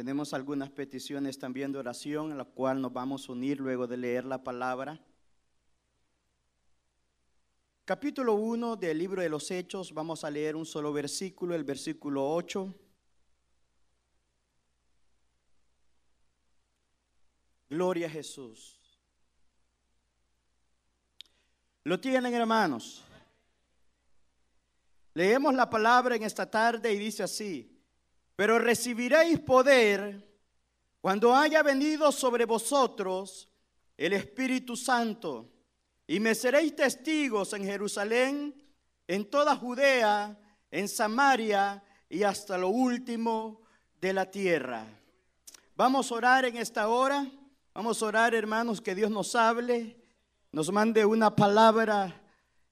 Tenemos algunas peticiones también de oración, en la cual nos vamos a unir luego de leer la palabra. Capítulo 1 del libro de los Hechos, vamos a leer un solo versículo, el versículo 8. Gloria a Jesús. ¿Lo tienen hermanos? Leemos la palabra en esta tarde y dice así, pero recibiréis poder cuando haya venido sobre vosotros el Espíritu Santo y me seréis testigos en Jerusalén, en toda Judea, en Samaria y hasta lo último de la tierra. Vamos a orar en esta hora. Vamos a orar, hermanos, que Dios nos hable, nos mande una palabra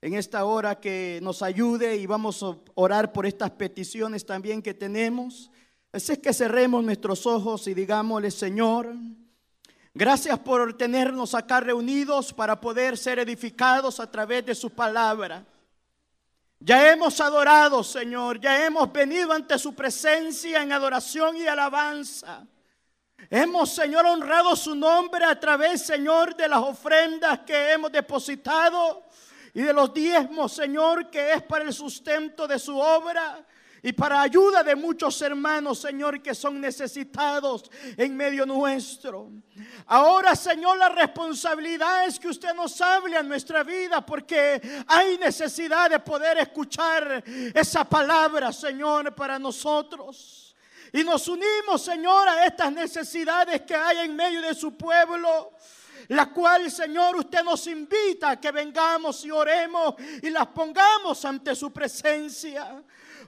en esta hora que nos ayude y vamos a orar por estas peticiones también que tenemos. Así es que cerremos nuestros ojos y digámosle, Señor, gracias por tenernos acá reunidos para poder ser edificados a través de su palabra. Ya hemos adorado, Señor, ya hemos venido ante su presencia en adoración y alabanza. Hemos, Señor, honrado su nombre a través, Señor, de las ofrendas que hemos depositado y de los diezmos, Señor, que es para el sustento de su obra y para ayuda de muchos hermanos, Señor, que son necesitados en medio nuestro. Ahora, Señor, la responsabilidad es que usted nos hable a nuestra vida porque hay necesidad de poder escuchar esa palabra, Señor, para nosotros. Y nos unimos, Señor, a estas necesidades que hay en medio de su pueblo la cual, Señor, usted nos invita a que vengamos y oremos y las pongamos ante su presencia.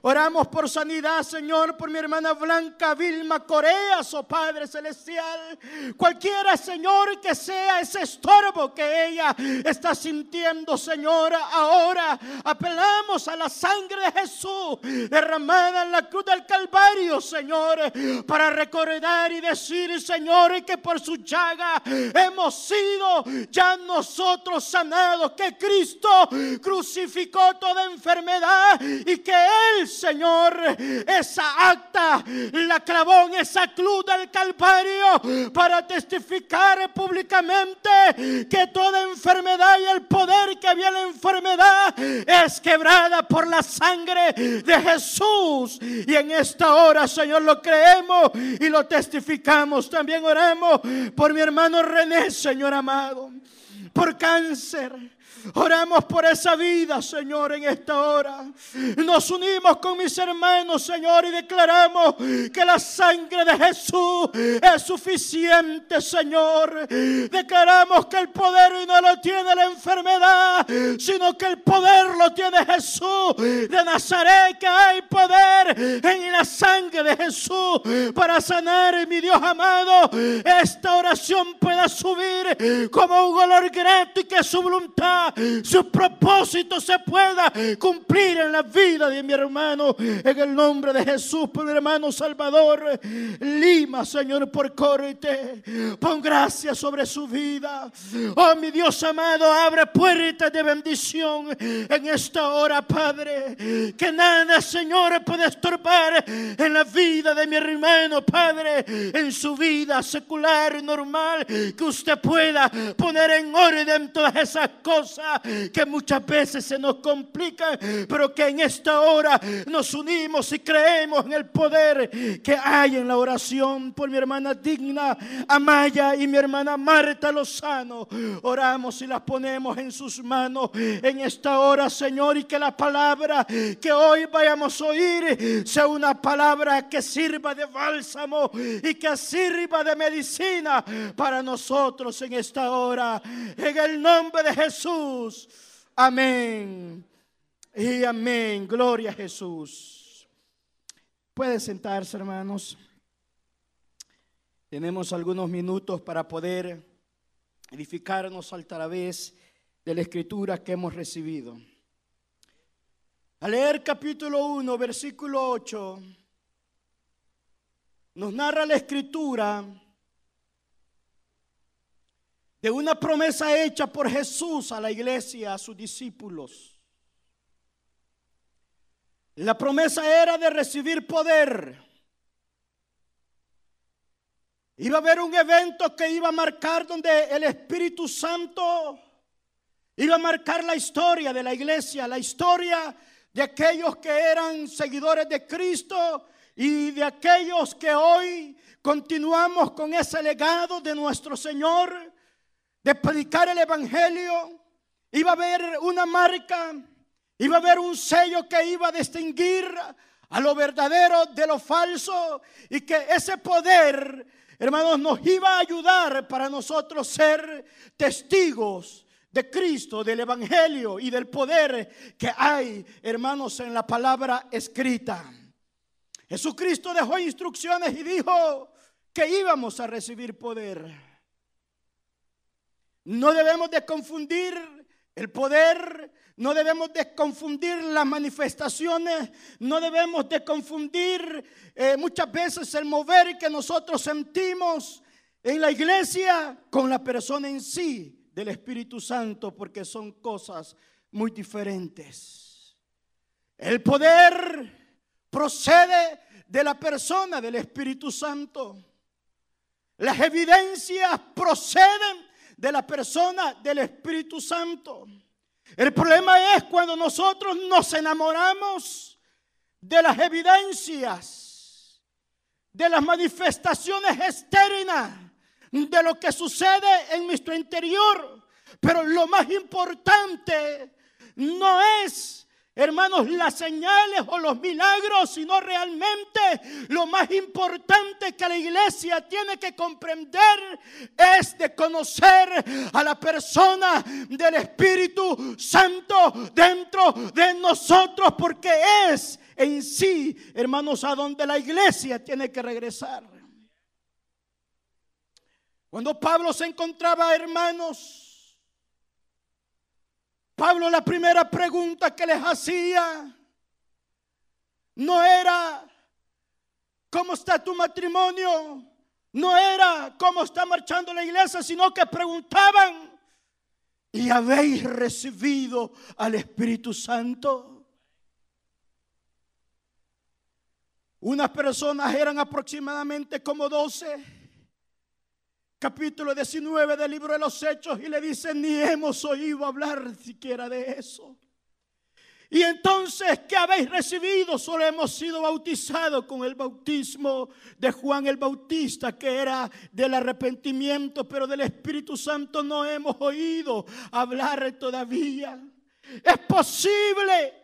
Oramos por sanidad, Señor, por mi hermana Blanca Vilma Coreas, oh Padre Celestial. Cualquiera, Señor, que sea ese estorbo que ella está sintiendo, Señor, ahora apelamos a la sangre de Jesús derramada en la cruz del Calvario, Señor, para recordar y decir, Señor, que por su llaga hemos sido ya nosotros sanados, que Cristo crucificó toda enfermedad y que Él Señor, esa acta la clavó en esa cruz del Calvario para testificar públicamente que toda enfermedad y el poder que había en la enfermedad es quebrada por la sangre de Jesús. Y en esta hora, Señor, lo creemos y lo testificamos. También oramos por mi hermano René, Señor amado, por cáncer Oramos por esa vida, Señor, en esta hora. Nos unimos con mis hermanos, Señor, y declaramos que la sangre de Jesús es suficiente, Señor. Declaramos que el poder no lo tiene la enfermedad, sino que el poder lo tiene Jesús de Nazaret, que hay poder en la sangre de Jesús para sanar, mi Dios amado. Esta oración pueda subir como un olor grato y que su voluntad su propósito se pueda cumplir en la vida de mi hermano. En el nombre de Jesús, por mi hermano Salvador Lima, Señor, por corte. Pon gracia sobre su vida. Oh, mi Dios amado, abre puertas de bendición en esta hora, Padre. Que nada, Señor, puede estorbar en la vida de mi hermano, Padre, en su vida secular, normal. Que usted pueda poner en orden todas esas cosas que muchas veces se nos complican, pero que en esta hora nos unimos y creemos en el poder que hay en la oración por mi hermana digna Amaya y mi hermana Marta Lozano. Oramos y las ponemos en sus manos en esta hora, Señor, y que la palabra que hoy vayamos a oír sea una palabra que sirva de bálsamo y que sirva de medicina para nosotros en esta hora. En el nombre de Jesús. Amén. Y amén. Gloria a Jesús. Puede sentarse, hermanos. Tenemos algunos minutos para poder edificarnos a través de la escritura que hemos recibido. A leer capítulo 1, versículo 8, nos narra la escritura de una promesa hecha por Jesús a la iglesia, a sus discípulos. La promesa era de recibir poder. Iba a haber un evento que iba a marcar donde el Espíritu Santo iba a marcar la historia de la iglesia, la historia de aquellos que eran seguidores de Cristo y de aquellos que hoy continuamos con ese legado de nuestro Señor, de predicar el Evangelio. Iba a haber una marca, iba a haber un sello que iba a distinguir a lo verdadero de lo falso y que ese poder hermanos, nos iba a ayudar para nosotros ser testigos de Cristo, del Evangelio y del poder que hay, hermanos, en la palabra escrita. Jesucristo dejó instrucciones y dijo que íbamos a recibir poder. No debemos de confundir el poder no debemos de confundir las manifestaciones, no debemos de confundir eh, muchas veces el mover que nosotros sentimos en la iglesia con la persona en sí del Espíritu Santo, porque son cosas muy diferentes. El poder procede de la persona del Espíritu Santo. Las evidencias proceden de la persona del Espíritu Santo. El problema es cuando nosotros nos enamoramos de las evidencias, de las manifestaciones externas, de lo que sucede en nuestro interior. Pero lo más importante no es hermanos, las señales o los milagros, sino realmente lo más importante que la iglesia tiene que comprender es de conocer a la persona del Espíritu Santo dentro de nosotros, porque es en sí, hermanos, a donde la iglesia tiene que regresar. Cuando Pablo se encontraba, hermanos, Pablo la primera pregunta que les hacía no era, ¿cómo está tu matrimonio? No era, ¿cómo está marchando la iglesia? Sino que preguntaban, ¿y habéis recibido al Espíritu Santo? Unas personas eran aproximadamente como doce capítulo 19 del libro de los Hechos y le dicen, ni hemos oído hablar siquiera de eso. Y entonces, ¿qué habéis recibido? Solo hemos sido bautizados con el bautismo de Juan el Bautista, que era del arrepentimiento, pero del Espíritu Santo no hemos oído hablar todavía. Es posible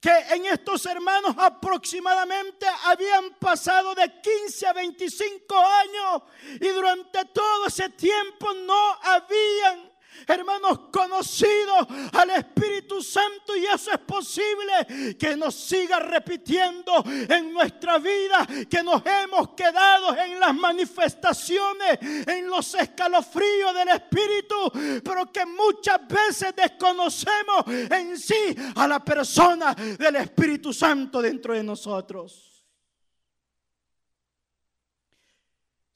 que en estos hermanos aproximadamente habían pasado de 15 a 25 años y durante todo ese tiempo no habían hermanos, conocidos al Espíritu Santo y eso es posible que nos siga repitiendo en nuestra vida, que nos hemos quedado en las manifestaciones, en los escalofríos del Espíritu, pero que muchas veces desconocemos en sí a la persona del Espíritu Santo dentro de nosotros.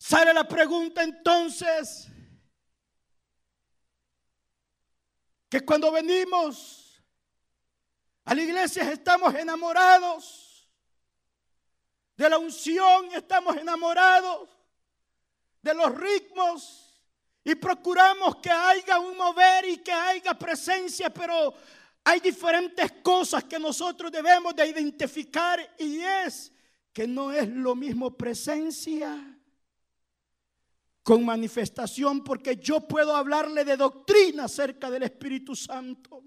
Sale la pregunta entonces, que cuando venimos a la iglesia estamos enamorados de la unción, estamos enamorados de los ritmos y procuramos que haya un mover y que haya presencia, pero hay diferentes cosas que nosotros debemos de identificar y es que no es lo mismo presencia con manifestación, porque yo puedo hablarle de doctrina acerca del Espíritu Santo.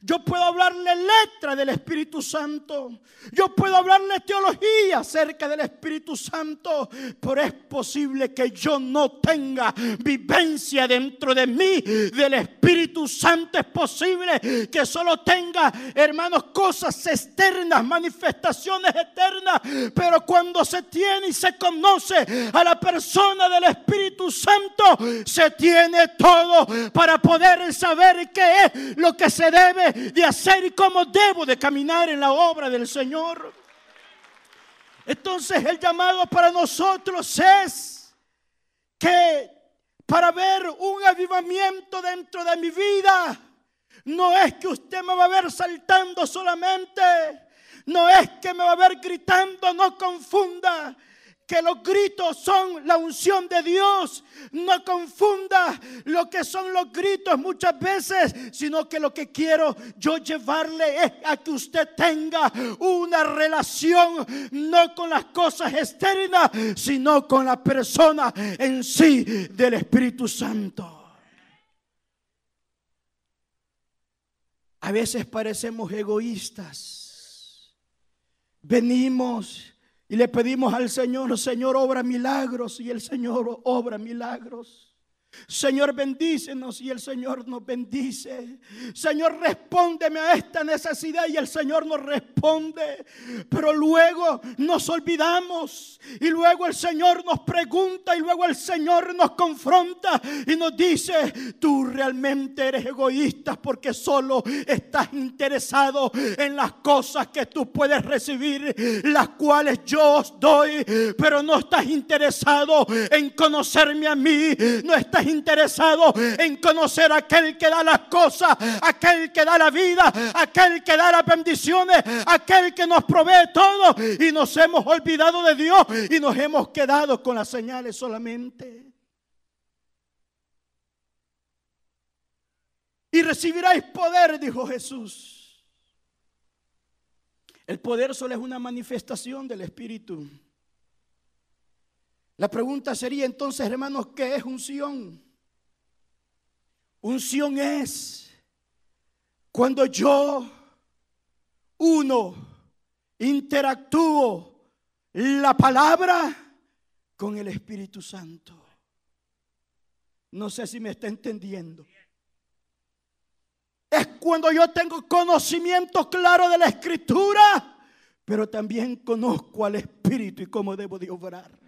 Yo puedo hablarle letra del Espíritu Santo. Yo puedo hablarle teología acerca del Espíritu Santo. Pero es posible que yo no tenga vivencia dentro de mí del Espíritu Santo. Es posible que solo tenga, hermanos, cosas externas, manifestaciones eternas. Pero cuando se tiene y se conoce a la persona del Espíritu Santo, se tiene todo para poder saber qué es lo que se debe de hacer y cómo debo de caminar en la obra del Señor. Entonces el llamado para nosotros es que para ver un avivamiento dentro de mi vida, no es que usted me va a ver saltando solamente, no es que me va a ver gritando, no confunda que los gritos son la unción de Dios. No confunda lo que son los gritos muchas veces, sino que lo que quiero yo llevarle es a que usted tenga una relación no con las cosas externas, sino con la persona en sí del Espíritu Santo. A veces parecemos egoístas. Venimos y le pedimos al Señor, Señor, obra milagros. Y el Señor obra milagros. Señor, bendícenos y el Señor nos bendice. Señor, respóndeme a esta necesidad y el Señor nos responde. Pero luego nos olvidamos y luego el Señor nos pregunta y luego el Señor nos confronta y nos dice, tú realmente eres egoísta porque solo estás interesado en las cosas que tú puedes recibir, las cuales yo os doy, pero no estás interesado en conocerme a mí, interesado en conocer a aquel que da las cosas, aquel que da la vida, aquel que da las bendiciones, aquel que nos provee todo. Y nos hemos olvidado de Dios y nos hemos quedado con las señales solamente. Y recibiráis poder, dijo Jesús. El poder solo es una manifestación del Espíritu. La pregunta sería entonces, hermanos, ¿qué es unción? Unción es cuando yo, uno, interactúo la palabra con el Espíritu Santo. No sé si me está entendiendo. Es cuando yo tengo conocimiento claro de la escritura, pero también conozco al Espíritu y cómo debo de obrar.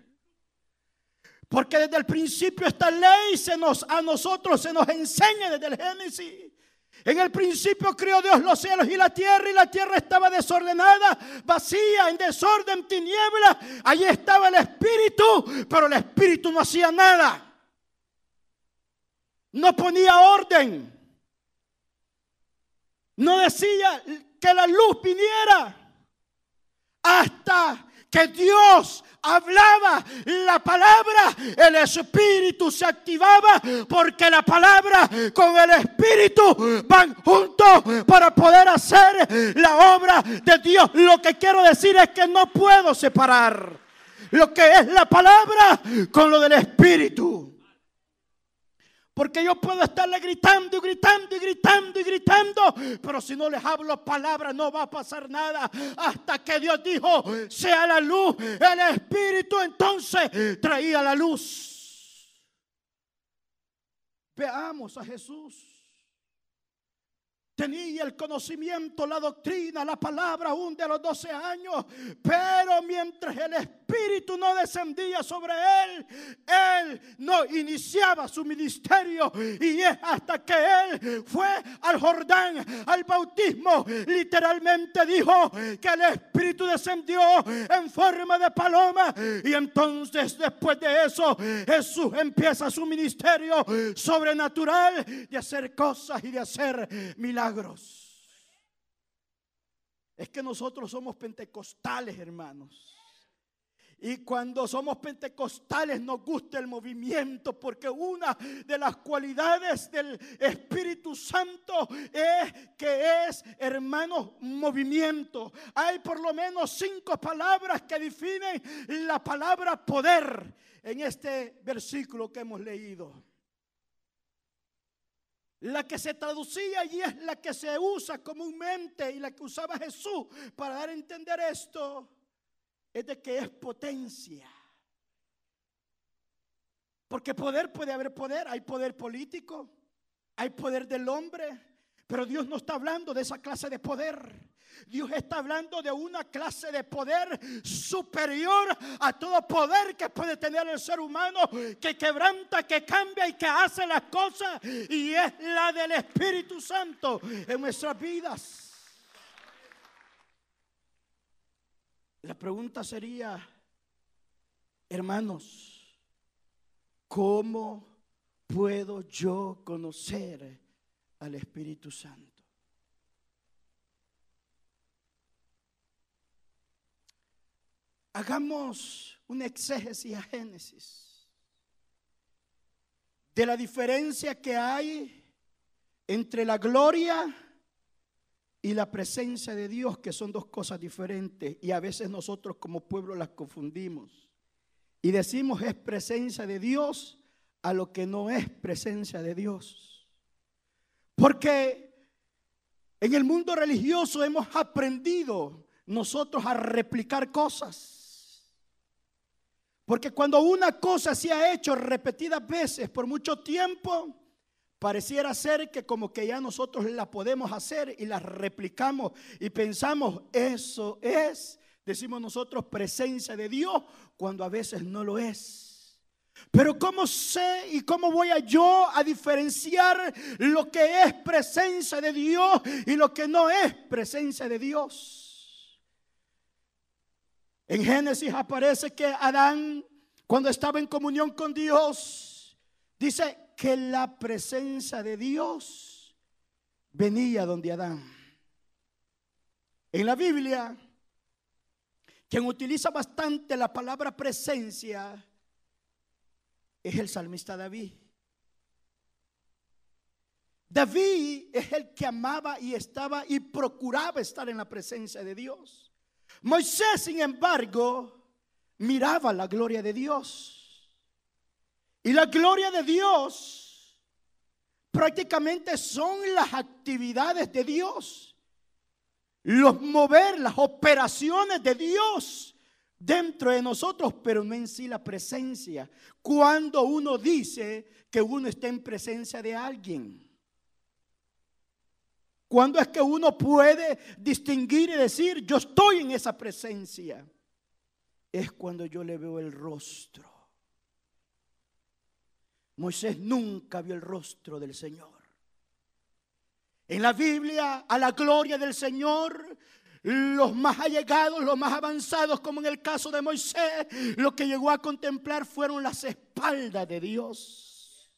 Porque desde el principio esta ley se nos, a nosotros se nos enseña desde el Génesis. En el principio creó Dios los cielos y la tierra y la tierra estaba desordenada, vacía, en desorden, tiniebla. Allí estaba el Espíritu, pero el Espíritu no hacía nada. No ponía orden. No decía que la luz viniera hasta que Dios hablaba la palabra, el Espíritu se activaba porque la palabra con el Espíritu van juntos para poder hacer la obra de Dios. Lo que quiero decir es que no puedo separar lo que es la palabra con lo del Espíritu. Porque yo puedo estarle gritando y gritando y gritando y gritando. Pero si no les hablo palabras no va a pasar nada. Hasta que Dios dijo, sea la luz. El Espíritu entonces traía la luz. Veamos a Jesús tenía el conocimiento, la doctrina, la palabra aún de los 12 años, pero mientras el Espíritu no descendía sobre él, no iniciaba su ministerio y es hasta que él fue al Jordán, al bautismo, literalmente dijo que el Espíritu descendió en forma de paloma y entonces después de eso Jesús empieza su ministerio sobrenatural de hacer cosas y de hacer milagros. Es que nosotros somos pentecostales, hermanos. Y cuando somos pentecostales nos gusta el movimiento porque una de las cualidades del Espíritu Santo es que es, hermanos, movimiento. Hay por lo menos cinco palabras que definen la palabra poder en este versículo que hemos leído. La que se traducía y es la que se usa comúnmente y la que usaba Jesús para dar a entender esto es de que es potencia. Porque poder puede haber poder, hay poder político, hay poder del hombre, pero Dios no está hablando de esa clase de poder. Dios está hablando de una clase de poder superior a todo poder que puede tener el ser humano, que quebranta, que cambia y que hace las cosas. Y es la del Espíritu Santo en nuestras vidas. La pregunta sería, hermanos, ¿cómo puedo yo conocer al Espíritu Santo? hagamos una exégesis a Génesis de la diferencia que hay entre la gloria y la presencia de Dios, que son dos cosas diferentes, y a veces nosotros como pueblo las confundimos. Y decimos es presencia de Dios a lo que no es presencia de Dios. Porque en el mundo religioso hemos aprendido nosotros a replicar cosas. Porque cuando una cosa se ha hecho repetidas veces por mucho tiempo, pareciera ser que como que ya nosotros la podemos hacer y la replicamos y pensamos, eso es, decimos nosotros, presencia de Dios, cuando a veces no lo es. Pero ¿cómo sé y cómo voy a yo a diferenciar lo que es presencia de Dios y lo que no es presencia de Dios? En Génesis aparece que Adán, cuando estaba en comunión con Dios, dice que la presencia de Dios venía donde Adán. En la Biblia, quien utiliza bastante la palabra presencia es el salmista David. David es el que amaba y estaba y procuraba estar en la presencia de Dios. Moisés, sin embargo, miraba la gloria de Dios. Y la gloria de Dios prácticamente son las actividades de Dios. Los mover, las operaciones de Dios dentro de nosotros, pero no en sí la presencia. Cuando uno dice que uno está en presencia de alguien. ¿Cuándo es que uno puede distinguir y decir, yo estoy en esa presencia? Es cuando yo le veo el rostro. Moisés nunca vio el rostro del Señor. En la Biblia, a la gloria del Señor, los más allegados, los más avanzados, como en el caso de Moisés, lo que llegó a contemplar fueron las espaldas de Dios.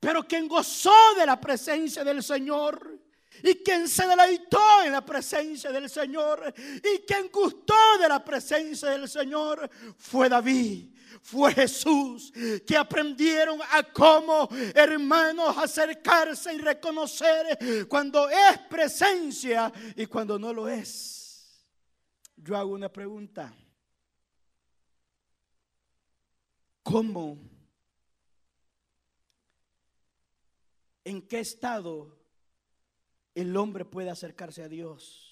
Pero quien gozó de la presencia del Señor y quien se deleitó en la presencia del Señor y quien gustó de la presencia del Señor fue David. Fue Jesús que aprendieron a cómo, hermanos, acercarse y reconocer cuando es presencia y cuando no lo es. Yo hago una pregunta. ¿Cómo en qué estado el hombre puede acercarse a Dios.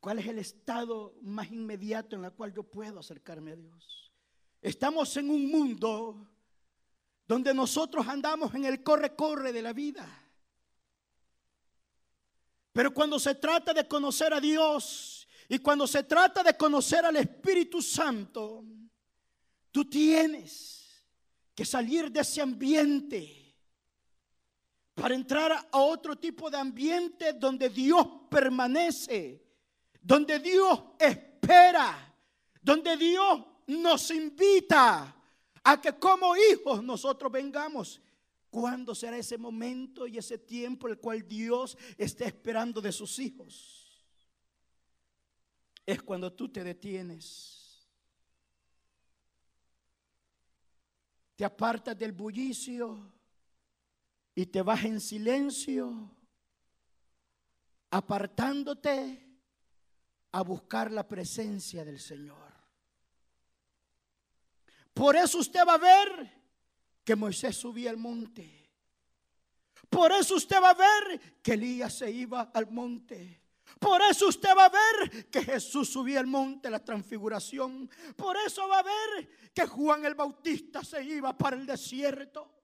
¿Cuál es el estado más inmediato en el cual yo puedo acercarme a Dios? Estamos en un mundo donde nosotros andamos en el corre-corre de la vida. Pero cuando se trata de conocer a Dios y cuando se trata de conocer al Espíritu Santo, tú tienes que salir de ese ambiente para entrar a otro tipo de ambiente donde Dios permanece, donde Dios espera, donde Dios nos invita a que como hijos nosotros vengamos. ¿Cuándo será ese momento y ese tiempo el cual Dios está esperando de sus hijos? Es cuando tú te detienes te apartas del bullicio y te vas en silencio, apartándote a buscar la presencia del Señor. Por eso usted va a ver que Moisés subía al monte. Por eso usted va a ver que Elías se iba al monte. Por eso usted va a ver que Jesús subía al monte la transfiguración. Por eso va a ver que Juan el Bautista se iba para el desierto.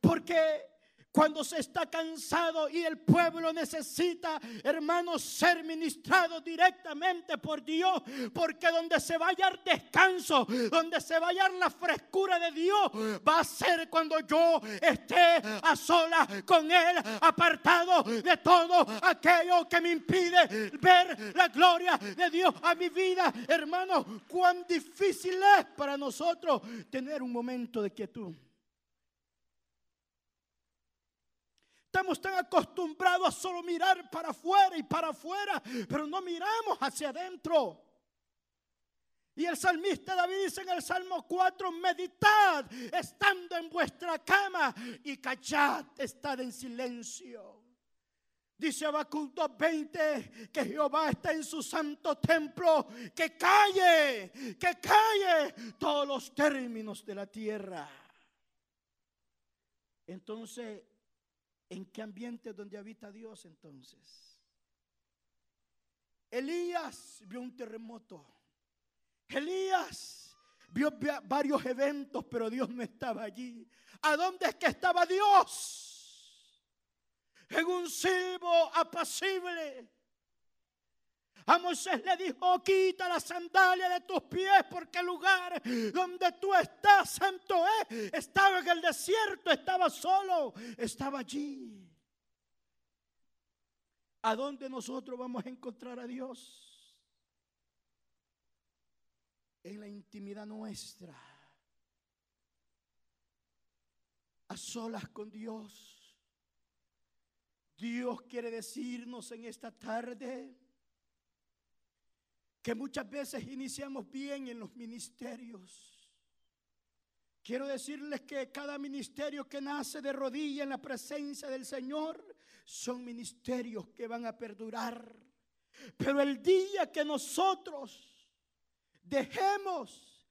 Porque cuando se está cansado y el pueblo necesita, hermanos, ser ministrado directamente por Dios, porque donde se va a descanso, donde se va a hallar la frescura de Dios, va a ser cuando yo esté a sola con Él, apartado de todo aquello que me impide ver la gloria de Dios a mi vida. Hermanos, cuán difícil es para nosotros tener un momento de quietud. Estamos tan acostumbrados a solo mirar para afuera y para afuera, pero no miramos hacia adentro. Y el salmista David dice en el Salmo 4, meditad estando en vuestra cama y callad, estad en silencio. Dice Habacuc 2.20 que Jehová está en su santo templo, que calle, que calle todos los términos de la tierra. Entonces, ¿en qué ambiente donde habita Dios entonces? Elías vio un terremoto. Elías vio varios eventos, pero Dios no estaba allí. ¿A dónde es que estaba Dios? en un silbo apacible. A Moisés le dijo, quita la sandalia de tus pies porque el lugar donde tú estás, santo es. Estaba en el desierto, estaba solo, estaba allí. ¿A dónde nosotros vamos a encontrar a Dios? En la intimidad nuestra. A solas con Dios. Dios quiere decirnos en esta tarde que muchas veces iniciamos bien en los ministerios. Quiero decirles que cada ministerio que nace de rodilla en la presencia del Señor son ministerios que van a perdurar. Pero el día que nosotros dejemos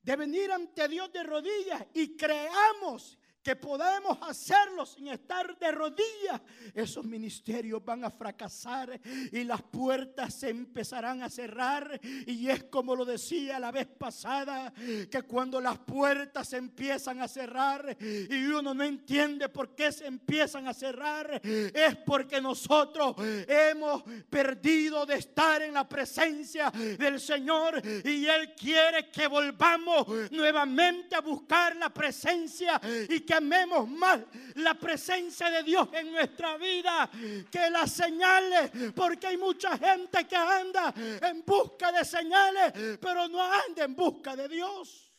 de venir ante Dios de rodillas y creamos que podemos hacerlo sin estar de rodillas, esos ministerios van a fracasar y las puertas se empezarán a cerrar. Y es como lo decía la vez pasada, que cuando las puertas se empiezan a cerrar y uno no entiende por qué se empiezan a cerrar, es porque nosotros hemos perdido de estar en la presencia del Señor y Él quiere que volvamos nuevamente a buscar la presencia y que amemos más la presencia de Dios en nuestra vida que las señales, porque hay mucha gente que anda en busca de señales, pero no anda en busca de Dios.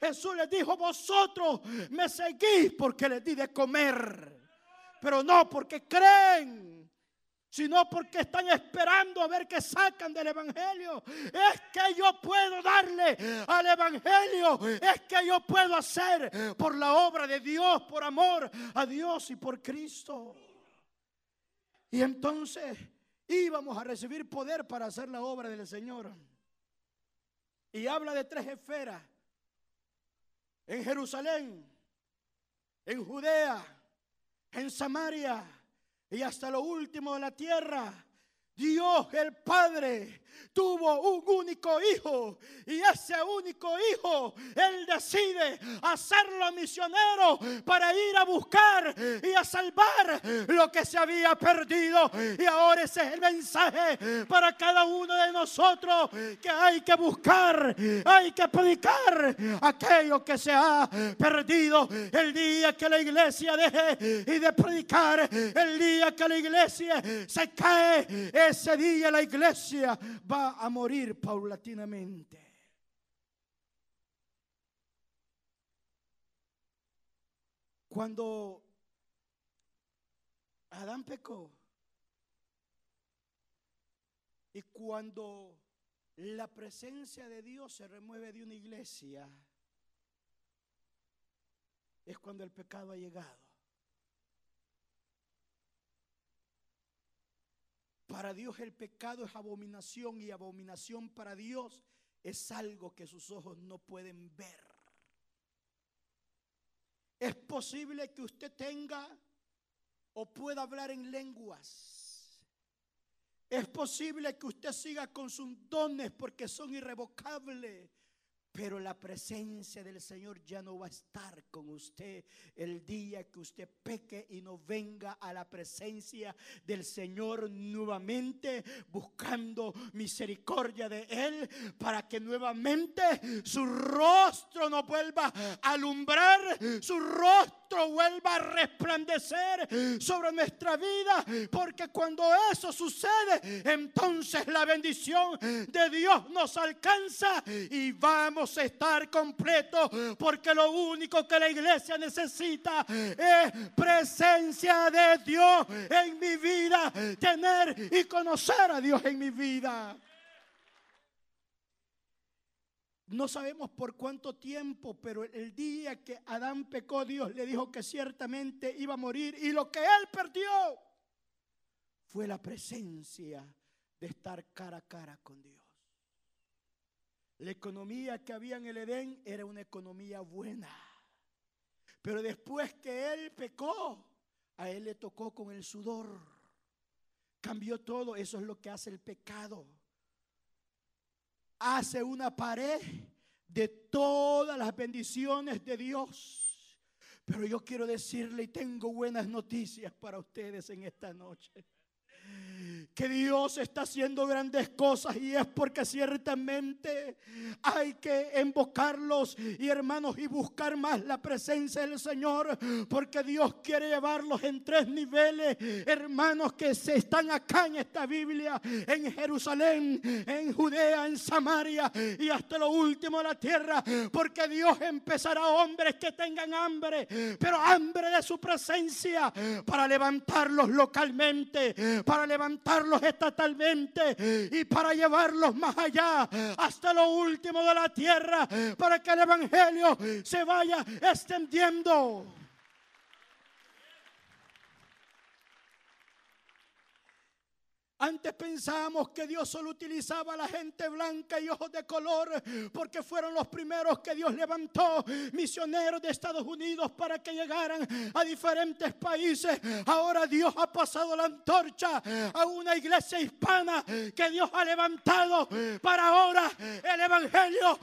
Jesús les dijo, vosotros me seguís porque les di de comer, pero no porque creen sino porque están esperando a ver qué sacan del Evangelio. Es que yo puedo darle al Evangelio, es que yo puedo hacer por la obra de Dios, por amor a Dios y por Cristo. Y entonces íbamos a recibir poder para hacer la obra del Señor. Y habla de tres esferas. En Jerusalén, en Judea, en Samaria y hasta lo último de la tierra. Dios el Padre tuvo un único hijo y ese único hijo Él decide hacerlo misionero para ir a buscar y a salvar lo que se había perdido. Y ahora ese es el mensaje para cada uno de nosotros que hay que buscar, hay que predicar aquello que se ha perdido. El día que la iglesia deje y de predicar, el día que la iglesia se cae ese día la iglesia va a morir paulatinamente. Cuando Adán pecó y cuando la presencia de Dios se remueve de una iglesia, es cuando el pecado ha llegado. Para Dios el pecado es abominación y abominación para Dios es algo que sus ojos no pueden ver. Es posible que usted tenga o pueda hablar en lenguas. Es posible que usted siga con sus dones porque son irrevocables. Pero la presencia del Señor ya no va a estar con usted el día que usted peque y no venga a la presencia del Señor nuevamente buscando misericordia de Él para que nuevamente su rostro no vuelva a alumbrar, su rostro rostro vuelva a resplandecer sobre nuestra vida, porque cuando eso sucede, entonces la bendición de Dios nos alcanza y vamos a estar completos, porque lo único que la iglesia necesita es presencia de Dios en mi vida, tener y conocer a Dios en mi vida. No sabemos por cuánto tiempo, pero el día que Adán pecó, Dios le dijo que ciertamente iba a morir y lo que él perdió fue la presencia de estar cara a cara con Dios. La economía que había en el Edén era una economía buena. Pero después que él pecó, a él le tocó con el sudor. Cambió todo. Eso es lo que hace el pecado hace una pared de todas las bendiciones de Dios. Pero yo quiero decirle y tengo buenas noticias para ustedes en esta noche que Dios está haciendo grandes cosas y es porque ciertamente hay que invocarlos y hermanos y buscar más la presencia del Señor porque Dios quiere llevarlos en tres niveles, hermanos que se están acá en esta Biblia, en Jerusalén, en Judea, en Samaria y hasta lo último de la tierra, porque Dios empezará hombres que tengan hambre, pero hambre de su presencia para levantarlos localmente, para estatalmente y para llevarlos más allá, hasta lo último de la tierra, para que el Evangelio se vaya extendiendo. Antes pensábamos que Dios solo utilizaba a la gente blanca y ojos de color porque fueron los primeros que Dios levantó misioneros de Estados Unidos para que llegaran a diferentes países. Ahora Dios ha pasado la antorcha a una iglesia hispana que Dios ha levantado para ahora el Evangelio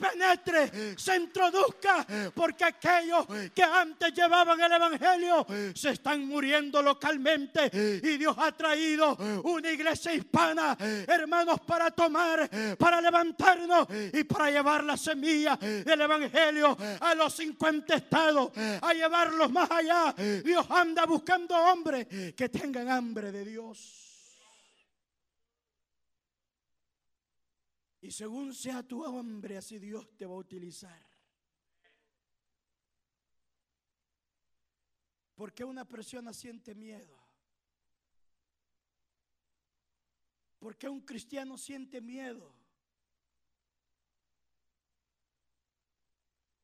penetre, se introduzca porque aquellos que antes llevaban el Evangelio se están muriendo localmente y Dios ha traído un una iglesia hispana, hermanos, para tomar, para levantarnos y para llevar la semilla del Evangelio a los 50 estados, a llevarlos más allá. Dios anda buscando hombres que tengan hambre de Dios. Y según sea tu hambre, así Dios te va a utilizar. Porque una persona siente miedo? ¿Por qué un cristiano siente miedo?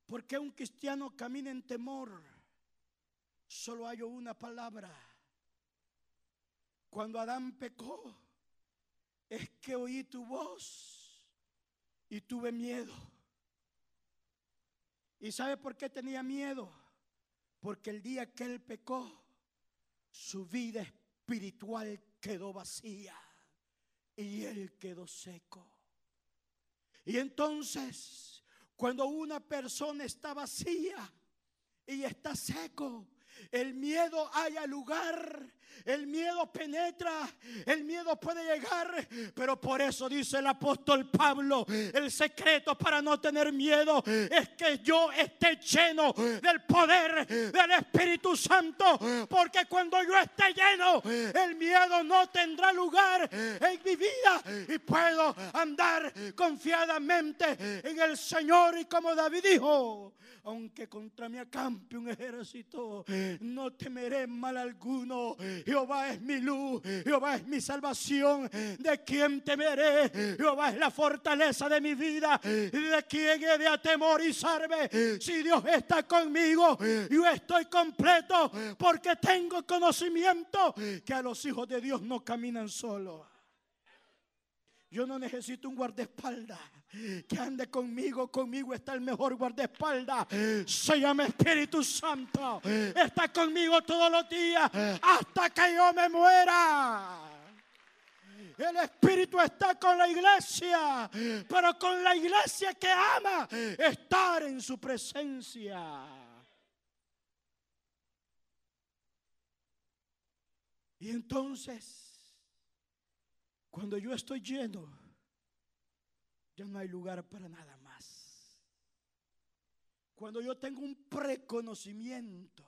¿Por qué un cristiano camina en temor? Solo hay una palabra. Cuando Adán pecó, es que oí tu voz y tuve miedo. ¿Y sabe por qué tenía miedo? Porque el día que él pecó, su vida espiritual quedó vacía y él quedó seco. Y entonces, cuando una persona está vacía y está seco, el miedo haya lugar el miedo penetra, el miedo puede llegar, pero por eso dice el apóstol Pablo, el secreto para no tener miedo es que yo esté lleno del poder del Espíritu Santo, porque cuando yo esté lleno, el miedo no tendrá lugar en mi vida y puedo andar confiadamente en el Señor. Y como David dijo, aunque contra mí acampe un ejército, no temeré mal alguno Jehová es mi luz, Jehová es mi salvación. ¿De quién temeré? Jehová es la fortaleza de mi vida. ¿De quién he de atemorizarme? Si Dios está conmigo, yo estoy completo porque tengo conocimiento que a los hijos de Dios no caminan solos. Yo no necesito un guardaespaldas que ande conmigo. Conmigo está el mejor guardaespaldas. Se llama Espíritu Santo. Está conmigo todos los días hasta que yo me muera. El Espíritu está con la iglesia, pero con la iglesia que ama estar en su presencia. Y entonces cuando yo estoy lleno, ya no hay lugar para nada más. Cuando yo tengo un preconocimiento,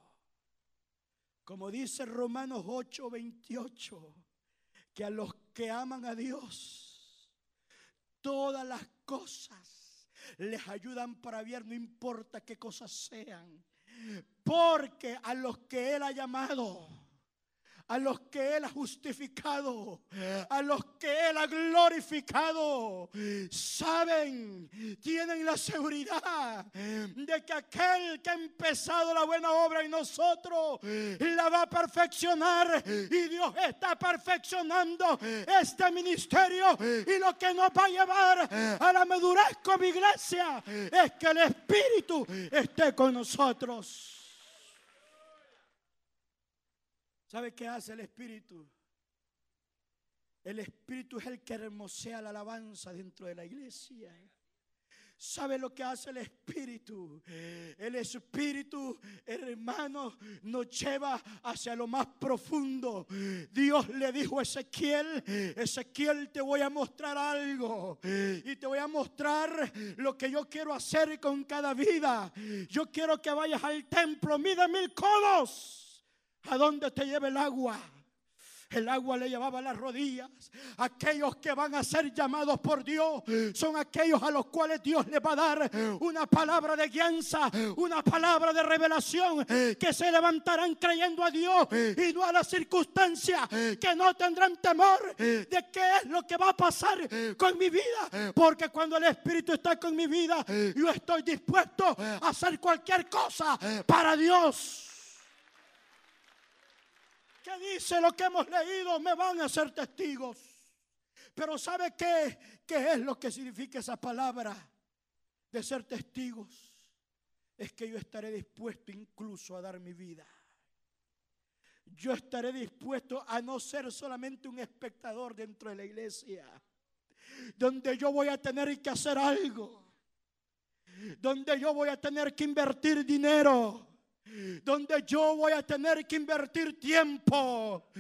como dice Romanos 8, 28, que a los que aman a Dios, todas las cosas les ayudan para bien, no importa qué cosas sean. Porque a los que Él ha llamado, a los que Él ha justificado, a los que Él ha glorificado, saben, tienen la seguridad de que aquel que ha empezado la buena obra en nosotros la va a perfeccionar. Y Dios está perfeccionando este ministerio. Y lo que nos va a llevar a la madurez como iglesia es que el Espíritu esté con nosotros. ¿Sabe qué hace el Espíritu? El Espíritu es el que hermosea la alabanza dentro de la iglesia. ¿Sabe lo que hace el Espíritu? El Espíritu, hermano, nos lleva hacia lo más profundo. Dios le dijo a Ezequiel, Ezequiel te voy a mostrar algo y te voy a mostrar lo que yo quiero hacer con cada vida. Yo quiero que vayas al templo, mide mil codos a dónde te lleva el agua. El agua le llevaba las rodillas. Aquellos que van a ser llamados por Dios son aquellos a los cuales Dios les va a dar una palabra de guianza, una palabra de revelación, que se levantarán creyendo a Dios y no a las circunstancias, que no tendrán temor de qué es lo que va a pasar con mi vida. Porque cuando el Espíritu está con mi vida, yo estoy dispuesto a hacer cualquier cosa para Dios. ¿Qué dice lo que hemos leído? Me van a ser testigos. Pero ¿sabe qué? ¿Qué es lo que significa esa palabra de ser testigos? Es que yo estaré dispuesto incluso a dar mi vida. Yo estaré dispuesto a no ser solamente un espectador dentro de la iglesia, donde yo voy a tener que hacer algo, donde yo voy a tener que invertir dinero donde yo voy a tener que invertir tiempo,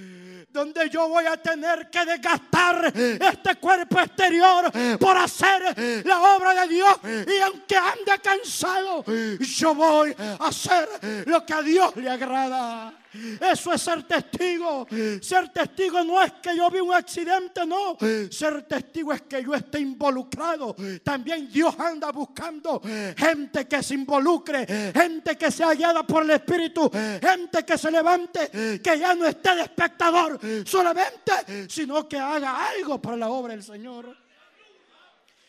donde yo voy a tener que desgastar este cuerpo exterior por hacer la obra de Dios. Y aunque ande cansado, yo voy a hacer lo que a Dios le agrada. Eso es ser testigo. Ser testigo no es que yo vi un accidente, no. Ser testigo es que yo esté involucrado. También Dios anda buscando gente que se involucre, gente que sea guiada por el Espíritu, gente que se levante, que ya no esté de espectador solamente, sino que haga algo para la obra del Señor.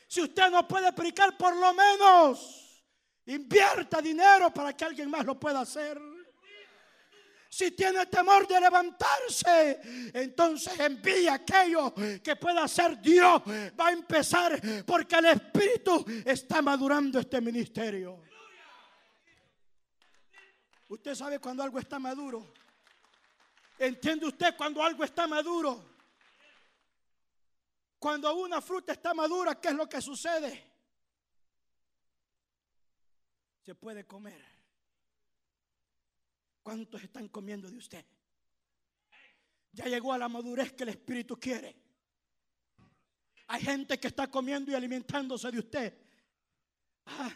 Si usted no puede predicar, por lo menos invierta dinero para que alguien más lo pueda hacer. Si tiene temor de levantarse, entonces envía aquello que pueda hacer Dios. Va a empezar porque el Espíritu está madurando este ministerio. Usted sabe cuando algo está maduro. ¿Entiende usted cuando algo está maduro? Cuando una fruta está madura, ¿qué es lo que sucede? Se puede comer. ¿Cuántos están comiendo de usted? Ya llegó a la madurez que el Espíritu quiere. Hay gente que está comiendo y alimentándose de usted. Ah.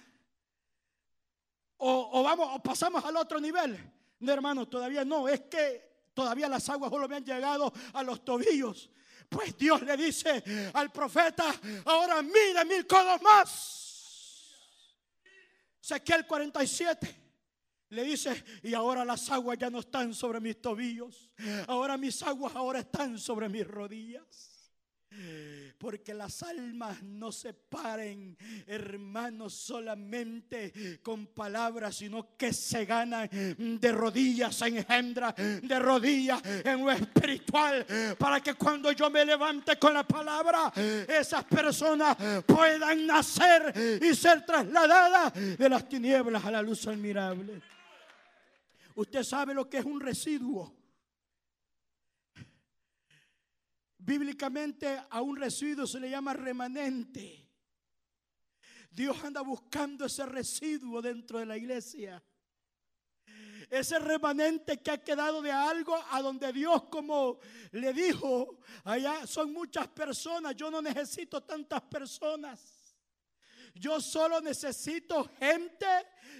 O, vamos, o pasamos al otro nivel. No, hermano, todavía no. Es que todavía las aguas solo me han llegado a los tobillos. Pues Dios le dice al profeta, ahora mire mil codos más. Ezequiel 47. Le dice, y ahora las aguas ya no están sobre mis tobillos. Ahora mis aguas ahora están sobre mis rodillas. Porque las almas no se paren, hermanos, solamente con palabras, sino que se ganan de rodillas en engendra, de rodillas en lo espiritual, para que cuando yo me levante con la palabra, esas personas puedan nacer y ser trasladadas de las tinieblas a la luz admirable. Usted sabe lo que es un residuo. Bíblicamente a un residuo se le llama remanente. Dios anda buscando ese residuo dentro de la iglesia. Ese remanente que ha quedado de algo a donde Dios como le dijo, allá son muchas personas, yo no necesito tantas personas. Yo solo necesito gente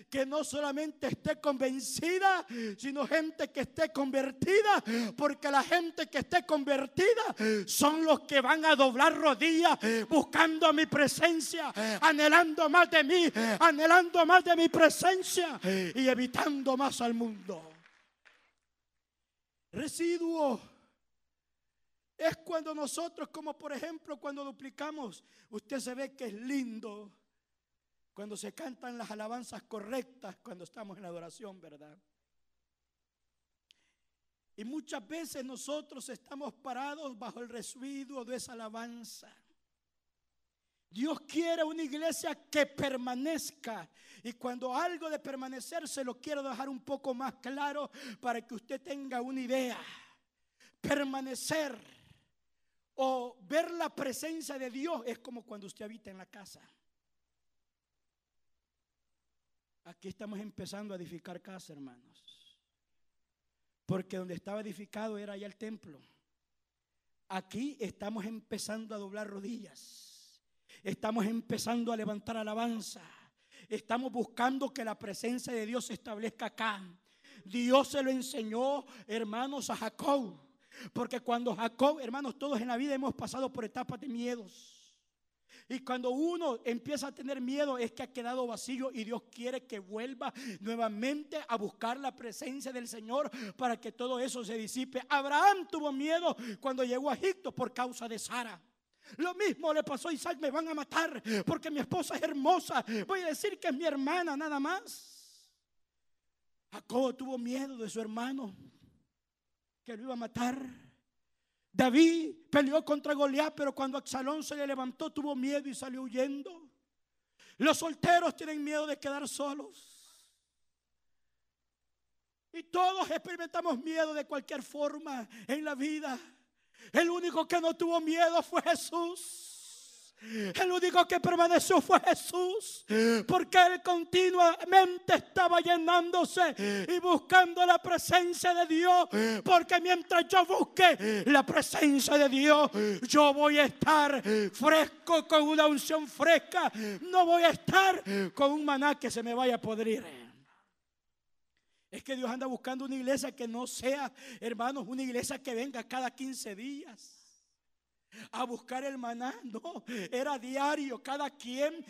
que no solamente esté convencida, sino gente que esté convertida, porque la gente que esté convertida son los que van a doblar rodillas buscando mi presencia, anhelando más de mí, anhelando más de mi presencia y evitando más al mundo. Residuo es cuando nosotros, como por ejemplo cuando duplicamos, usted se ve que es lindo cuando se cantan las alabanzas correctas, cuando estamos en la adoración, ¿verdad? Y muchas veces nosotros estamos parados bajo el residuo de esa alabanza. Dios quiere una iglesia que permanezca. Y cuando algo de permanecer se lo quiero dejar un poco más claro para que usted tenga una idea. Permanecer o ver la presencia de Dios es como cuando usted habita en la casa. Aquí estamos empezando a edificar casa, hermanos. Porque donde estaba edificado era ya el templo. Aquí estamos empezando a doblar rodillas. Estamos empezando a levantar alabanza. Estamos buscando que la presencia de Dios se establezca acá. Dios se lo enseñó, hermanos, a Jacob. Porque cuando Jacob, hermanos, todos en la vida hemos pasado por etapas de miedos. Y cuando uno empieza a tener miedo es que ha quedado vacío y Dios quiere que vuelva nuevamente a buscar la presencia del Señor para que todo eso se disipe. Abraham tuvo miedo cuando llegó a Egipto por causa de Sara. Lo mismo le pasó a Isaac, me van a matar porque mi esposa es hermosa. Voy a decir que es mi hermana nada más. Jacob tuvo miedo de su hermano que lo iba a matar. David peleó contra Goliat, pero cuando Absalón se le levantó tuvo miedo y salió huyendo. Los solteros tienen miedo de quedar solos. Y todos experimentamos miedo de cualquier forma en la vida. El único que no tuvo miedo fue Jesús. El único que permaneció fue Jesús, porque Él continuamente estaba llenándose y buscando la presencia de Dios, porque mientras yo busque la presencia de Dios, yo voy a estar fresco con una unción fresca, no voy a estar con un maná que se me vaya a podrir. Es que Dios anda buscando una iglesia que no sea, hermanos, una iglesia que venga cada 15 días a buscar el maná. No, era diario, cada quien.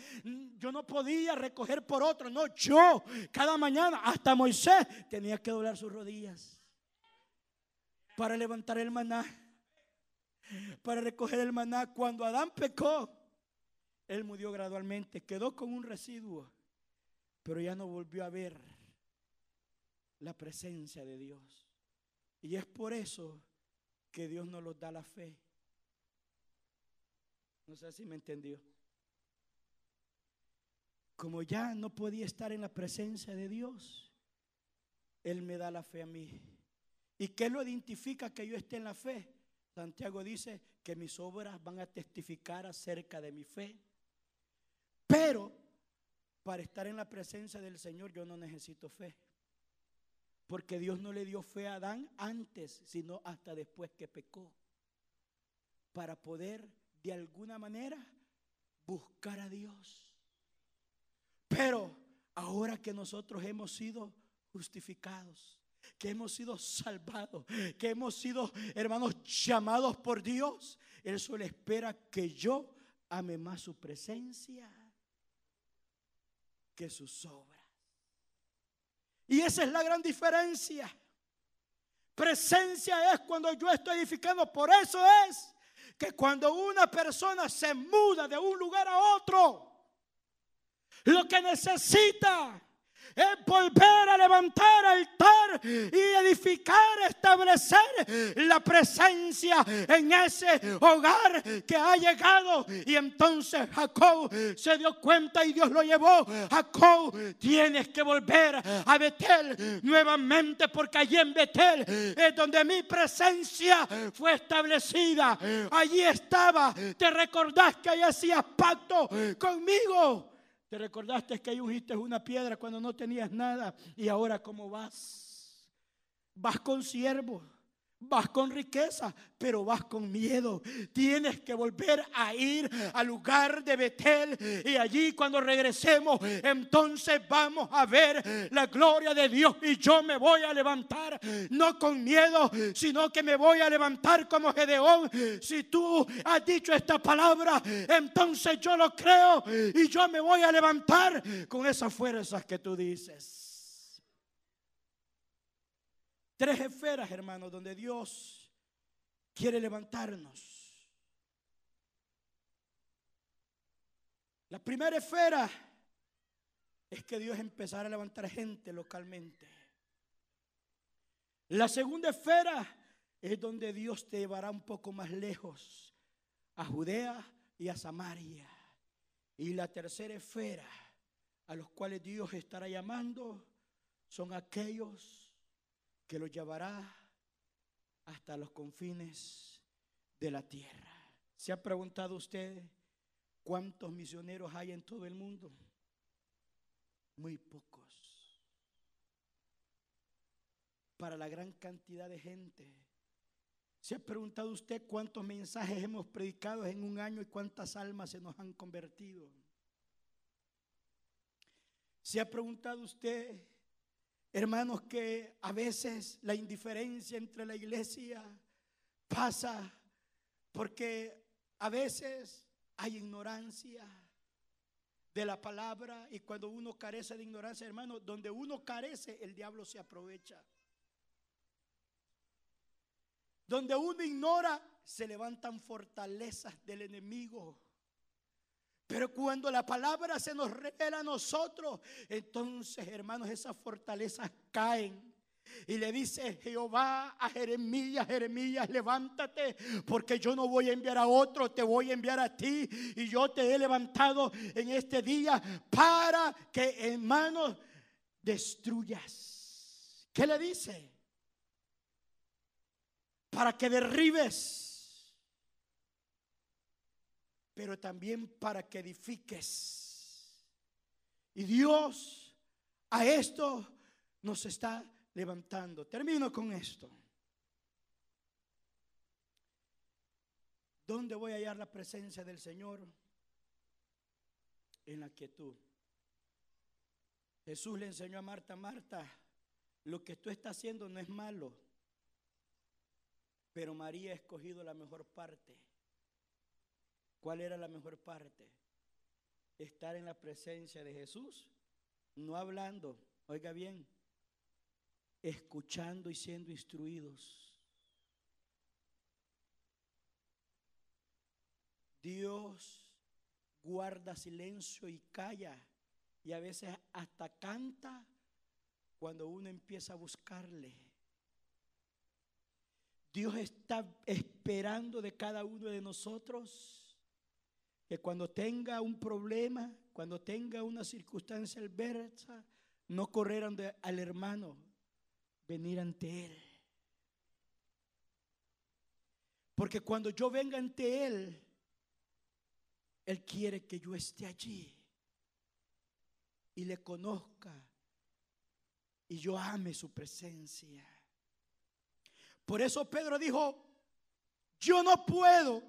Yo no podía recoger por otro, no, yo cada mañana, hasta Moisés tenía que doblar sus rodillas para levantar el maná, para recoger el maná. Cuando Adán pecó, él murió gradualmente, quedó con un residuo, pero ya no volvió a ver la presencia de Dios. Y es por eso que Dios nos lo da la fe. No sé si me entendió. Como ya no podía estar en la presencia de Dios, Él me da la fe a mí. ¿Y qué lo identifica que yo esté en la fe? Santiago dice que mis obras van a testificar acerca de mi fe. Pero para estar en la presencia del Señor yo no necesito fe. Porque Dios no le dio fe a Adán antes, sino hasta después que pecó. Para poder de alguna manera buscar a Dios. Pero ahora que nosotros hemos sido justificados, que hemos sido salvados, que hemos sido, hermanos, llamados por Dios, Él solo espera que yo ame más su presencia que sus obras. Y esa es la gran diferencia. Presencia es cuando yo estoy edificando, por eso es que cuando una persona se muda de un lugar a otro, lo que necesita es volver a levantar altar y edificar, establecer la presencia en ese hogar que ha llegado. Y entonces Jacob se dio cuenta y Dios lo llevó. Jacob, tienes que volver a Betel nuevamente porque allí en Betel es donde mi presencia fue establecida. Allí estaba. Te recordás que ahí hacías pacto conmigo. Te recordaste que ahí ungiste una piedra cuando no tenías nada y ahora cómo vas. Vas con siervos, Vas con riqueza, pero vas con miedo. Tienes que volver a ir al lugar de Betel. Y allí cuando regresemos, entonces vamos a ver la gloria de Dios. Y yo me voy a levantar, no con miedo, sino que me voy a levantar como Gedeón. Si tú has dicho esta palabra, entonces yo lo creo. Y yo me voy a levantar con esas fuerzas que tú dices. Tres esferas, hermanos, donde Dios quiere levantarnos. La primera esfera es que Dios empezará a levantar gente localmente. La segunda esfera es donde Dios te llevará un poco más lejos, a Judea y a Samaria. Y la tercera esfera a los cuales Dios estará llamando son aquellos que lo llevará hasta los confines de la tierra. ¿Se ha preguntado usted cuántos misioneros hay en todo el mundo? Muy pocos. Para la gran cantidad de gente. ¿Se ha preguntado usted cuántos mensajes hemos predicado en un año y cuántas almas se nos han convertido? ¿Se ha preguntado usted Hermanos, que a veces la indiferencia entre la iglesia pasa porque a veces hay ignorancia de la palabra y cuando uno carece de ignorancia, hermano, donde uno carece, el diablo se aprovecha. Donde uno ignora, se levantan fortalezas del enemigo. Pero cuando la palabra se nos revela a nosotros, entonces, hermanos, esas fortalezas caen. Y le dice Jehová a Jeremías, Jeremías, levántate, porque yo no voy a enviar a otro, te voy a enviar a ti. Y yo te he levantado en este día para que, hermanos, destruyas. ¿Qué le dice? Para que derribes pero también para que edifiques. Y Dios a esto nos está levantando. Termino con esto. ¿Dónde voy a hallar la presencia del Señor? En la quietud. Jesús le enseñó a Marta, Marta, lo que tú estás haciendo no es malo, pero María ha escogido la mejor parte ¿Cuál era la mejor parte? Estar en la presencia de Jesús, no hablando, oiga bien, escuchando y siendo instruidos. Dios guarda silencio y calla y a veces hasta canta cuando uno empieza a buscarle. Dios está esperando de cada uno de nosotros que cuando tenga un problema, cuando tenga una circunstancia adversa, no correrán al hermano, venir ante él. Porque cuando yo venga ante él, él quiere que yo esté allí y le conozca y yo ame su presencia. Por eso Pedro dijo, yo no puedo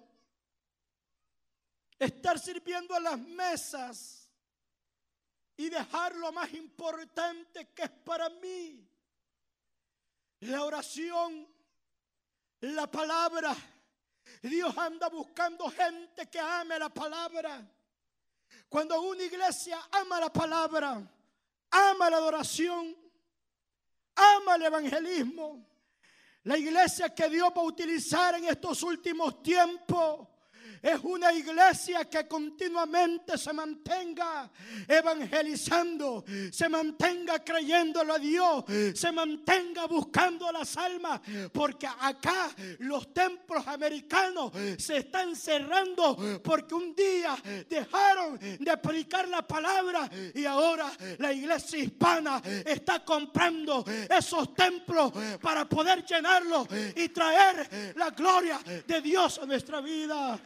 estar sirviendo a las mesas y dejar lo más importante que es para mí. La oración, la palabra. Dios anda buscando gente que ame la palabra. Cuando una iglesia ama la palabra, ama la adoración, ama el evangelismo, la iglesia que Dios va a utilizar en estos últimos tiempos es una iglesia que continuamente se mantenga evangelizando, se mantenga creyéndolo a Dios, se mantenga buscando las almas, porque acá los templos americanos se están cerrando porque un día dejaron de predicar la palabra y ahora la iglesia hispana está comprando esos templos para poder llenarlos y traer la gloria de Dios a nuestra vida.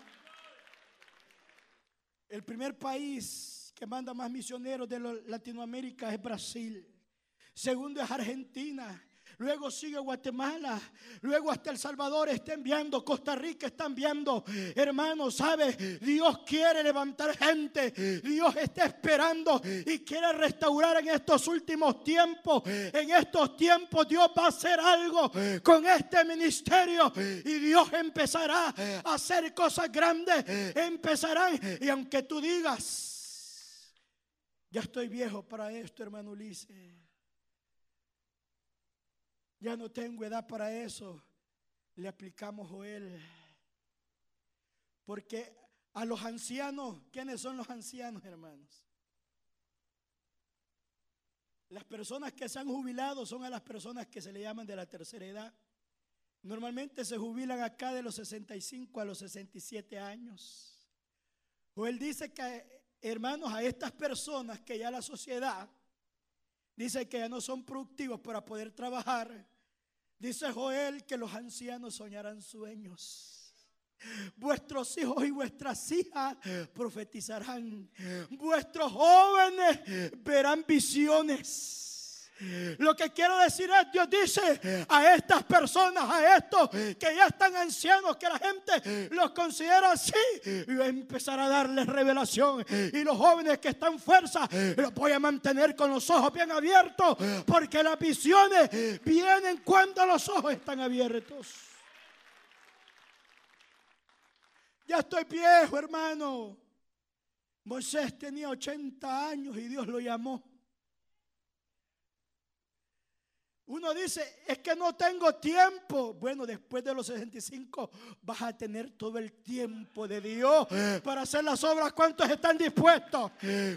El primer país que manda más misioneros de Latinoamérica es Brasil. Segundo es Argentina. Luego sigue Guatemala, luego hasta El Salvador está enviando, Costa Rica está enviando. Hermano, ¿sabe? Dios quiere levantar gente, Dios está esperando y quiere restaurar en estos últimos tiempos. En estos tiempos Dios va a hacer algo con este ministerio y Dios empezará a hacer cosas grandes. Empezarán y aunque tú digas, ya estoy viejo para esto, hermano Ulises. Ya no tengo edad para eso. Le aplicamos Joel. Porque a los ancianos, ¿quiénes son los ancianos, hermanos? Las personas que se han jubilado son a las personas que se le llaman de la tercera edad. Normalmente se jubilan acá de los 65 a los 67 años. Joel dice que, hermanos, a estas personas que ya la sociedad dice que ya no son productivos para poder trabajar, dice Joel que los ancianos soñarán sueños. Vuestros hijos y vuestras hijas profetizarán. Vuestros jóvenes verán visiones. Lo que quiero decir es, Dios dice a estas personas, a estos que ya están ancianos, que la gente los considera así, y voy a empezar a darles revelación. Y los jóvenes que están fuerza, los voy a mantener con los ojos bien abiertos, porque las visiones vienen cuando los ojos están abiertos. Ya estoy viejo, hermano. Moisés tenía 80 años y Dios lo llamó. Uno dice, es que no tengo tiempo. Bueno, después de los 65 vas a tener todo el tiempo de Dios para hacer las obras. ¿Cuántos están dispuestos?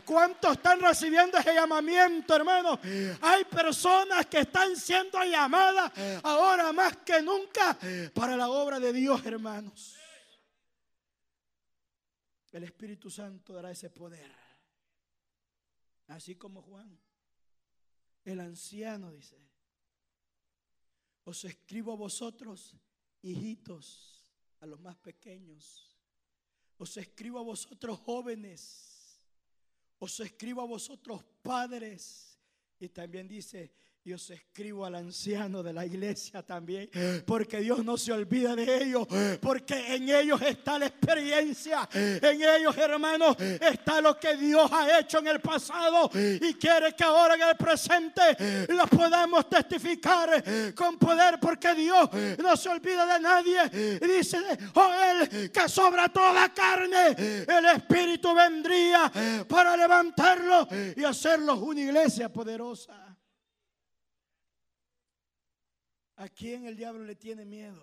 ¿Cuántos están recibiendo ese llamamiento, hermano? Hay personas que están siendo llamadas ahora más que nunca para la obra de Dios, hermanos. El Espíritu Santo dará ese poder. Así como Juan, el anciano dice, os escribo a vosotros, hijitos, a los más pequeños. Os escribo a vosotros jóvenes. Os escribo a vosotros padres. Y también dice, y os escribo al anciano de la iglesia también, porque Dios no se olvida de ellos, porque en ellos está la experiencia, en ellos hermanos está lo que Dios ha hecho en el pasado y quiere que ahora en el presente lo podamos testificar con poder, porque Dios no se olvida de nadie. Dice Joel que sobra toda carne, el Espíritu vendría para levantarlo y hacerlos una iglesia poderosa. ¿A quién el diablo le tiene miedo?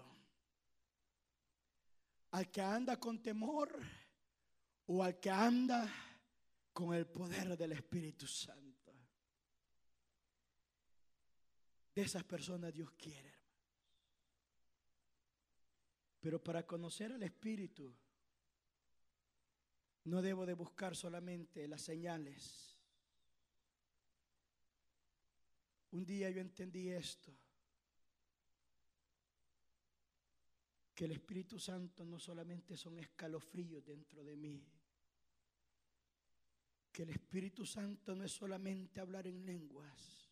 ¿Al que anda con temor o al que anda con el poder del Espíritu Santo? De esas personas Dios quiere. Pero para conocer al Espíritu, no debo de buscar solamente las señales. Un día yo entendí esto. Que el Espíritu Santo no solamente son escalofríos dentro de mí, que el Espíritu Santo no es solamente hablar en lenguas,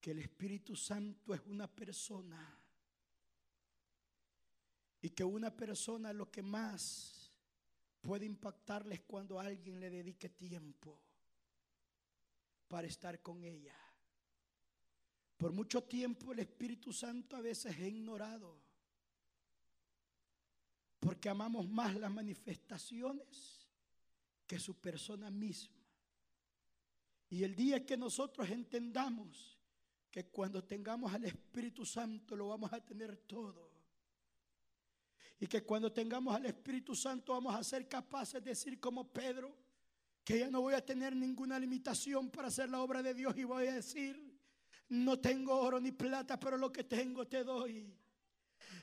que el Espíritu Santo es una persona y que una persona lo que más puede impactarle es cuando alguien le dedique tiempo para estar con ella. Por mucho tiempo el Espíritu Santo a veces es ignorado. Porque amamos más las manifestaciones que su persona misma. Y el día que nosotros entendamos que cuando tengamos al Espíritu Santo lo vamos a tener todo. Y que cuando tengamos al Espíritu Santo vamos a ser capaces de decir como Pedro, que ya no voy a tener ninguna limitación para hacer la obra de Dios y voy a decir, no tengo oro ni plata, pero lo que tengo te doy.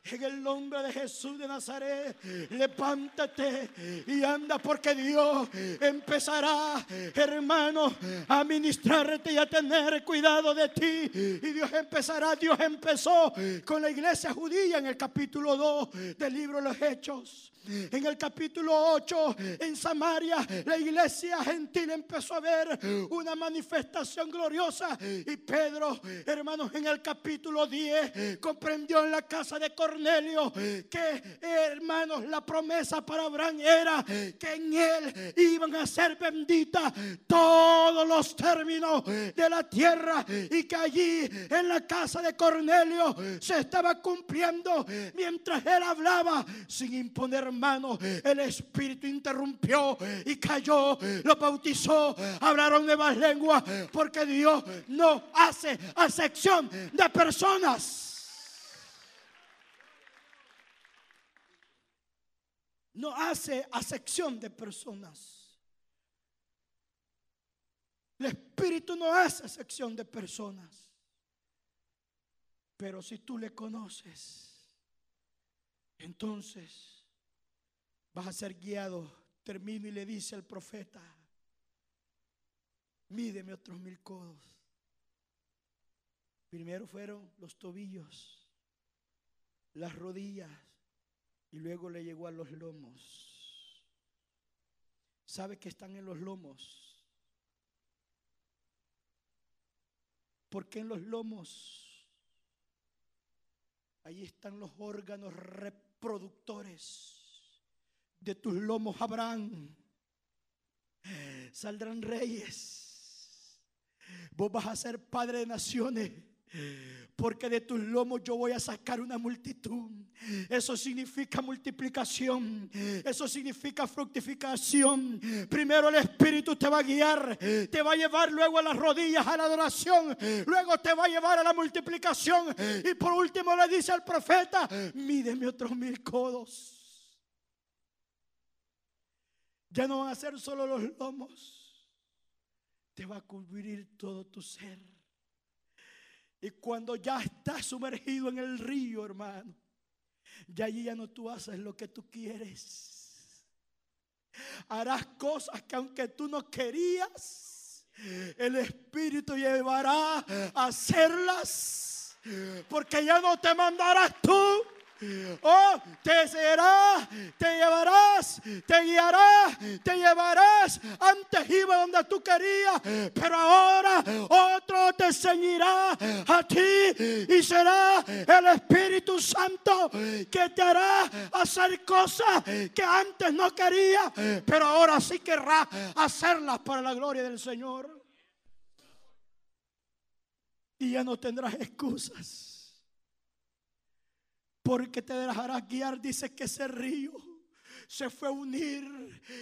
En el nombre de Jesús de Nazaret, levántate y anda porque Dios empezará, hermano, a ministrarte y a tener cuidado de ti. Y Dios empezará, Dios empezó con la iglesia judía en el capítulo 2 del libro de los Hechos. En el capítulo 8, en Samaria, la iglesia gentil empezó a ver una manifestación gloriosa. Y Pedro, hermanos, en el capítulo 10, comprendió en la casa de Cornelio que, hermanos, la promesa para Abraham era que en él iban a ser benditas todos los términos de la tierra y que allí en la casa de Cornelio se estaba cumpliendo mientras él hablaba sin imponer mano. El Espíritu interrumpió y cayó, lo bautizó, hablaron nuevas lenguas porque Dios no hace acepción de personas. No hace acepción de personas. El Espíritu no hace acepción de personas. Pero si tú le conoces, entonces vas a ser guiado. Termino y le dice al profeta, mídeme otros mil codos. Primero fueron los tobillos, las rodillas y luego le llegó a los lomos. ¿Sabe que están en los lomos? Porque en los lomos Allí están los órganos reproductores de tus lomos, Abraham. Saldrán reyes. Vos vas a ser padre de naciones porque de tus lomos yo voy a sacar una multitud. Eso significa multiplicación, eso significa fructificación. Primero el Espíritu te va a guiar, te va a llevar luego a las rodillas a la adoración, luego te va a llevar a la multiplicación y por último le dice al profeta, mídeme otros mil codos. Ya no van a ser solo los lomos, te va a cubrir todo tu ser. Y cuando ya estás sumergido en el río, hermano, ya allí ya no tú haces lo que tú quieres. Harás cosas que aunque tú no querías, el Espíritu llevará a hacerlas. Porque ya no te mandarás tú Oh, te será, te llevarás, te guiarás, te llevarás. Antes iba donde tú querías, pero ahora otro te enseñará a ti y será el Espíritu Santo que te hará hacer cosas que antes no quería, pero ahora sí querrá hacerlas para la gloria del Señor. Y ya no tendrás excusas porque te dejarás guiar, dice que ese río se fue a unir,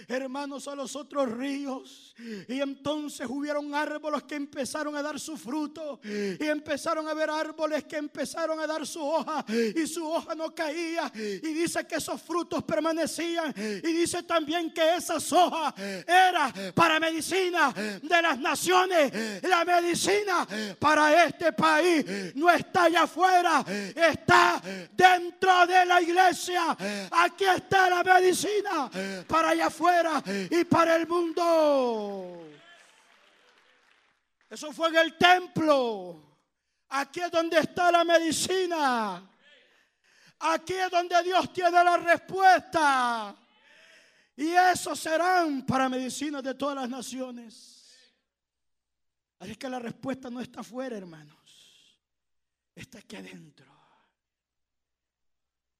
hermanos, a los otros ríos. Y entonces hubieron árboles que empezaron a dar su fruto. Y empezaron a ver árboles que empezaron a dar su hoja. Y su hoja no caía. Y dice que esos frutos permanecían. Y dice también que esas hojas era para medicina de las naciones. La medicina para este país no está allá afuera, está dentro de la iglesia. Aquí está la medicina para allá afuera y para el mundo. Eso fue en el templo. Aquí es donde está la medicina. Aquí es donde Dios tiene la respuesta. Y eso serán para medicinas de todas las naciones. Así que la respuesta no está afuera, hermanos. Está aquí adentro.